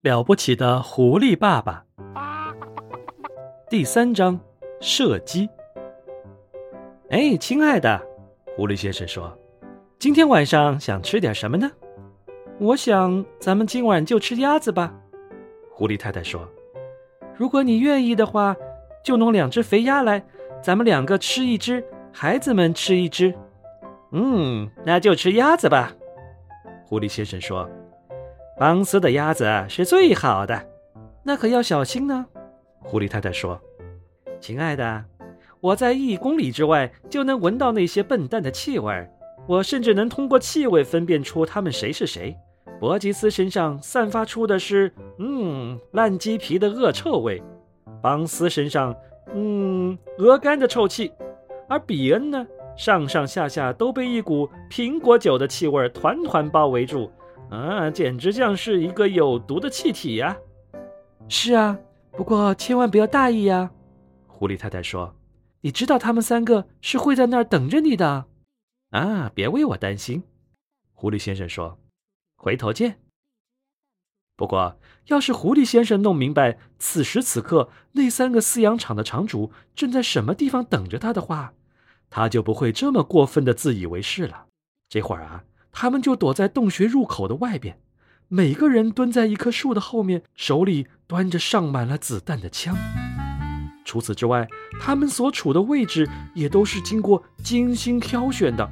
了不起的狐狸爸爸。第三章，射击。哎，亲爱的，狐狸先生说：“今天晚上想吃点什么呢？”我想咱们今晚就吃鸭子吧。狐狸太太说：“如果你愿意的话，就弄两只肥鸭来，咱们两个吃一只，孩子们吃一只。”嗯，那就吃鸭子吧。狐狸先生说。邦斯的鸭子是最好的，那可要小心呢。狐狸太太说：“亲爱的，我在一公里之外就能闻到那些笨蛋的气味，我甚至能通过气味分辨出他们谁是谁。伯吉斯身上散发出的是嗯烂鸡皮的恶臭味，邦斯身上嗯鹅肝的臭气，而比恩呢，上上下下都被一股苹果酒的气味团团包围住。”啊，简直像是一个有毒的气体呀！是啊，不过千万不要大意呀。狐狸太太说：“你知道他们三个是会在那儿等着你的。”啊，别为我担心。狐狸先生说：“回头见。”不过，要是狐狸先生弄明白此时此刻那三个饲养场的场主正在什么地方等着他的话，他就不会这么过分的自以为是了。这会儿啊。他们就躲在洞穴入口的外边，每个人蹲在一棵树的后面，手里端着上满了子弹的枪。除此之外，他们所处的位置也都是经过精心挑选的，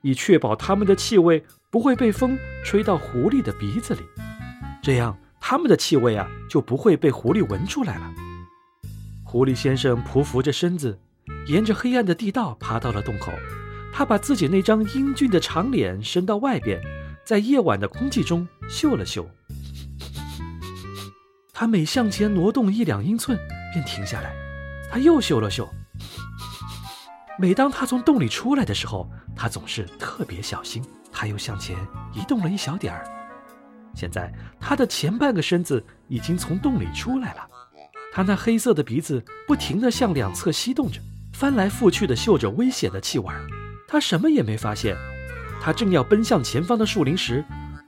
以确保他们的气味不会被风吹到狐狸的鼻子里，这样他们的气味啊就不会被狐狸闻出来了。狐狸先生匍匐着身子，沿着黑暗的地道爬到了洞口。他把自己那张英俊的长脸伸到外边，在夜晚的空气中嗅了嗅。他每向前挪动一两英寸，便停下来。他又嗅了嗅。每当他从洞里出来的时候，他总是特别小心。他又向前移动了一小点儿。现在他的前半个身子已经从洞里出来了。他那黑色的鼻子不停地向两侧吸动着，翻来覆去地嗅着危险的气味儿。他什么也没发现，他正要奔向前方的树林时，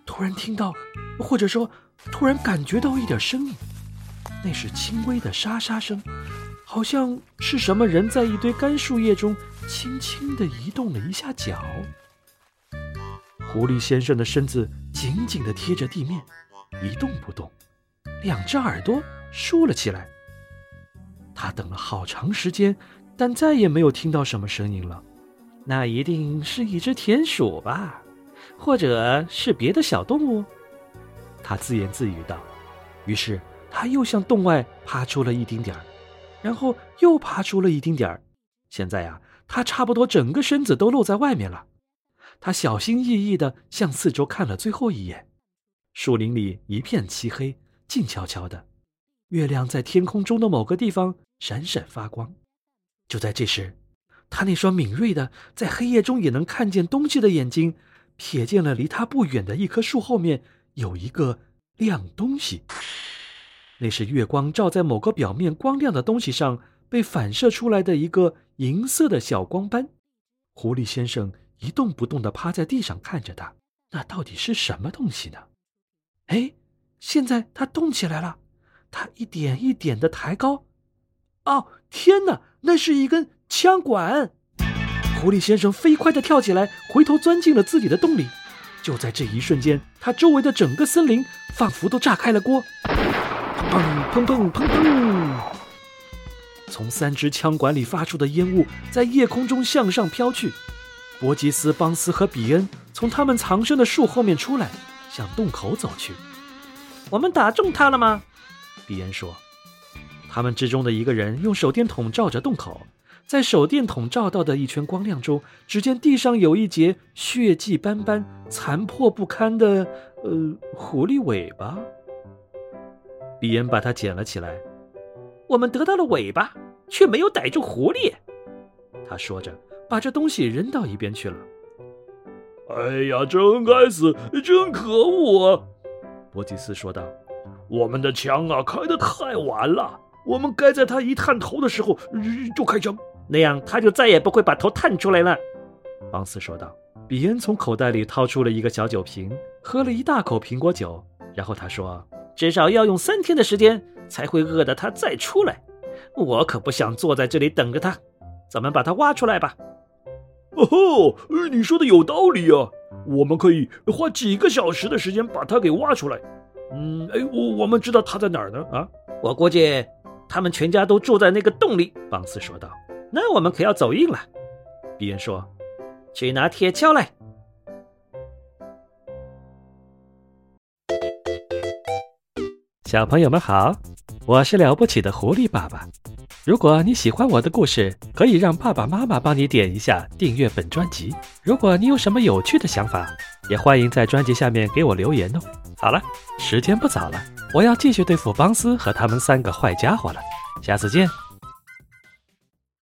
突然听到，或者说突然感觉到一点声音，那是轻微的沙沙声，好像是什么人在一堆干树叶中轻轻地移动了一下脚。狐狸先生的身子紧紧地贴着地面，一动不动，两只耳朵竖了起来。他等了好长时间，但再也没有听到什么声音了。那一定是一只田鼠吧，或者是别的小动物，他自言自语道。于是他又向洞外爬出了一丁点儿，然后又爬出了一丁点儿。现在呀，他差不多整个身子都露在外面了。他小心翼翼地向四周看了最后一眼，树林里一片漆黑，静悄悄的，月亮在天空中的某个地方闪闪发光。就在这时。他那双敏锐的，在黑夜中也能看见东西的眼睛，瞥见了离他不远的一棵树后面有一个亮东西。那是月光照在某个表面光亮的东西上被反射出来的一个银色的小光斑。狐狸先生一动不动地趴在地上看着他，那到底是什么东西呢？哎，现在它动起来了，它一点一点地抬高。哦，天哪，那是一根。枪管，狐狸先生飞快地跳起来，回头钻进了自己的洞里。就在这一瞬间，他周围的整个森林仿佛都炸开了锅，砰砰砰砰砰砰！从三支枪管里发出的烟雾在夜空中向上飘去。伯吉斯、邦斯和比恩从他们藏身的树后面出来，向洞口走去。我们打中他了吗？比恩说。他们之中的一个人用手电筒照着洞口。在手电筒照到的一圈光亮中，只见地上有一截血迹斑斑、残破不堪的呃狐狸尾巴。李恩把它捡了起来。我们得到了尾巴，却没有逮住狐狸。他说着，把这东西扔到一边去了。哎呀，真该死，真可恶！啊！伯吉斯说道：“我们的枪啊，开得太晚了。我们该在他一探头的时候就开枪。”那样他就再也不会把头探出来了，邦斯说道。比恩从口袋里掏出了一个小酒瓶，喝了一大口苹果酒，然后他说：“至少要用三天的时间才会饿得他再出来。我可不想坐在这里等着他，咱们把他挖出来吧。哦吼，你说的有道理啊！我们可以花几个小时的时间把它给挖出来。嗯，哎，我我们知道它在哪儿呢？啊，我估计他们全家都住在那个洞里。邦斯说道。那我们可要走运了。比恩说：“去拿铁锹来。”小朋友们好，我是了不起的狐狸爸爸。如果你喜欢我的故事，可以让爸爸妈妈帮你点一下订阅本专辑。如果你有什么有趣的想法，也欢迎在专辑下面给我留言哦。好了，时间不早了，我要继续对付邦斯和他们三个坏家伙了。下次见。